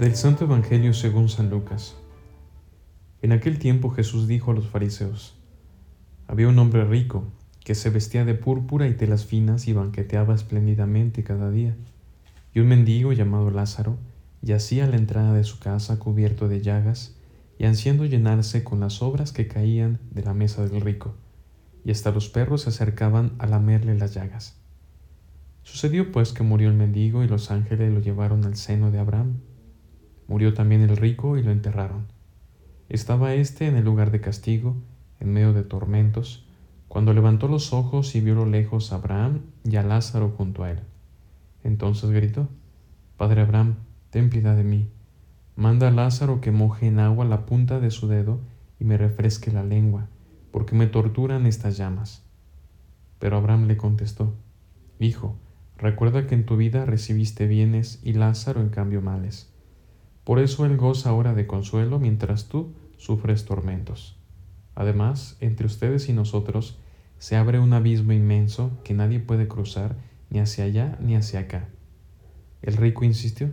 Del Santo Evangelio según San Lucas. En aquel tiempo Jesús dijo a los fariseos, había un hombre rico que se vestía de púrpura y telas finas y banqueteaba espléndidamente cada día, y un mendigo llamado Lázaro yacía a la entrada de su casa cubierto de llagas y ansiando llenarse con las obras que caían de la mesa del rico, y hasta los perros se acercaban a lamerle las llagas. Sucedió pues que murió el mendigo y los ángeles lo llevaron al seno de Abraham. Murió también el rico y lo enterraron. Estaba éste en el lugar de castigo, en medio de tormentos, cuando levantó los ojos y vio lo lejos a Abraham y a Lázaro junto a él. Entonces gritó, Padre Abraham, ten piedad de mí. Manda a Lázaro que moje en agua la punta de su dedo y me refresque la lengua, porque me torturan estas llamas. Pero Abraham le contestó, Hijo, recuerda que en tu vida recibiste bienes y Lázaro en cambio males. Por eso Él goza ahora de consuelo mientras tú sufres tormentos. Además, entre ustedes y nosotros se abre un abismo inmenso que nadie puede cruzar ni hacia allá ni hacia acá. El rico insistió,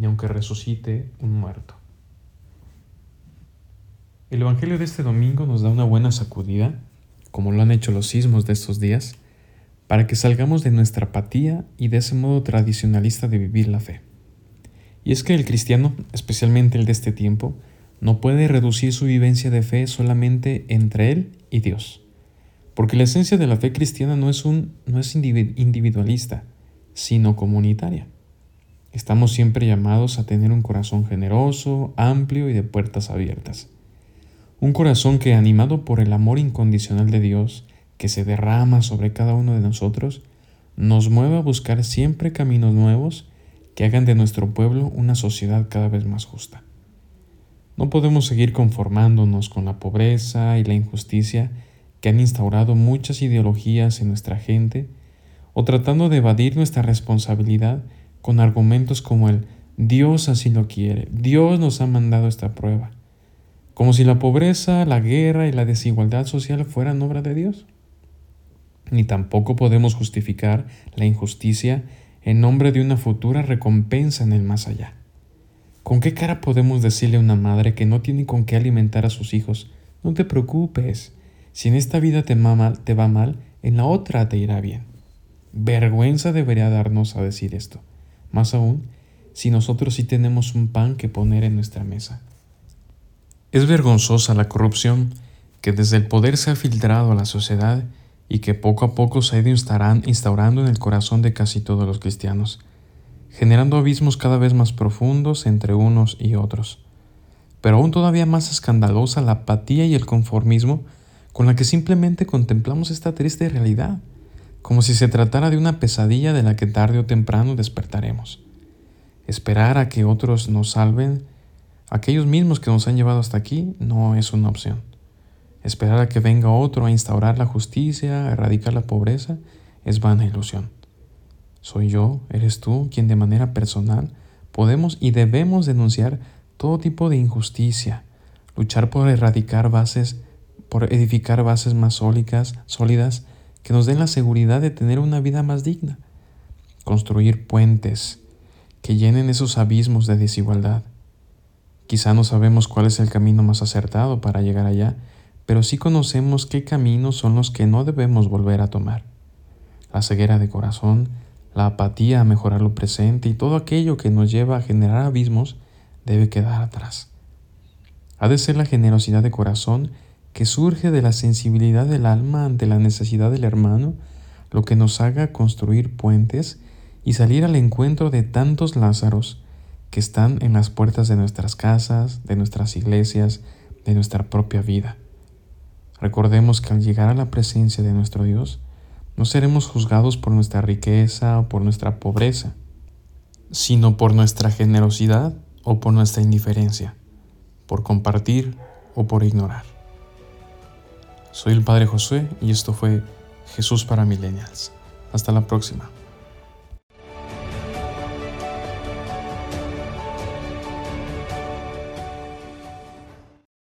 ni aunque resucite un muerto. El Evangelio de este domingo nos da una buena sacudida, como lo han hecho los sismos de estos días, para que salgamos de nuestra apatía y de ese modo tradicionalista de vivir la fe. Y es que el cristiano, especialmente el de este tiempo, no puede reducir su vivencia de fe solamente entre él y Dios. Porque la esencia de la fe cristiana no es, un, no es individualista, sino comunitaria. Estamos siempre llamados a tener un corazón generoso, amplio y de puertas abiertas. Un corazón que, animado por el amor incondicional de Dios, que se derrama sobre cada uno de nosotros, nos mueve a buscar siempre caminos nuevos que hagan de nuestro pueblo una sociedad cada vez más justa. No podemos seguir conformándonos con la pobreza y la injusticia que han instaurado muchas ideologías en nuestra gente o tratando de evadir nuestra responsabilidad con argumentos como el Dios así lo quiere, Dios nos ha mandado esta prueba, como si la pobreza, la guerra y la desigualdad social fueran obra de Dios. Ni tampoco podemos justificar la injusticia en nombre de una futura recompensa en el más allá. ¿Con qué cara podemos decirle a una madre que no tiene con qué alimentar a sus hijos, no te preocupes, si en esta vida te, te va mal, en la otra te irá bien? Vergüenza debería darnos a decir esto, más aún si nosotros sí tenemos un pan que poner en nuestra mesa. Es vergonzosa la corrupción que desde el poder se ha filtrado a la sociedad y que poco a poco se ha ido instaurando en el corazón de casi todos los cristianos, generando abismos cada vez más profundos entre unos y otros. Pero aún todavía más escandalosa la apatía y el conformismo con la que simplemente contemplamos esta triste realidad, como si se tratara de una pesadilla de la que tarde o temprano despertaremos. Esperar a que otros nos salven, aquellos mismos que nos han llevado hasta aquí, no es una opción. Esperar a que venga otro a instaurar la justicia, a erradicar la pobreza, es vana ilusión. Soy yo, eres tú, quien de manera personal podemos y debemos denunciar todo tipo de injusticia, luchar por erradicar bases, por edificar bases más sólidas, sólidas que nos den la seguridad de tener una vida más digna, construir puentes que llenen esos abismos de desigualdad. Quizá no sabemos cuál es el camino más acertado para llegar allá, pero sí conocemos qué caminos son los que no debemos volver a tomar. La ceguera de corazón, la apatía a mejorar lo presente y todo aquello que nos lleva a generar abismos debe quedar atrás. Ha de ser la generosidad de corazón que surge de la sensibilidad del alma ante la necesidad del hermano, lo que nos haga construir puentes y salir al encuentro de tantos Lázaros que están en las puertas de nuestras casas, de nuestras iglesias, de nuestra propia vida. Recordemos que al llegar a la presencia de nuestro Dios, no seremos juzgados por nuestra riqueza o por nuestra pobreza, sino por nuestra generosidad o por nuestra indiferencia, por compartir o por ignorar. Soy el Padre Josué y esto fue Jesús para Millennials. Hasta la próxima.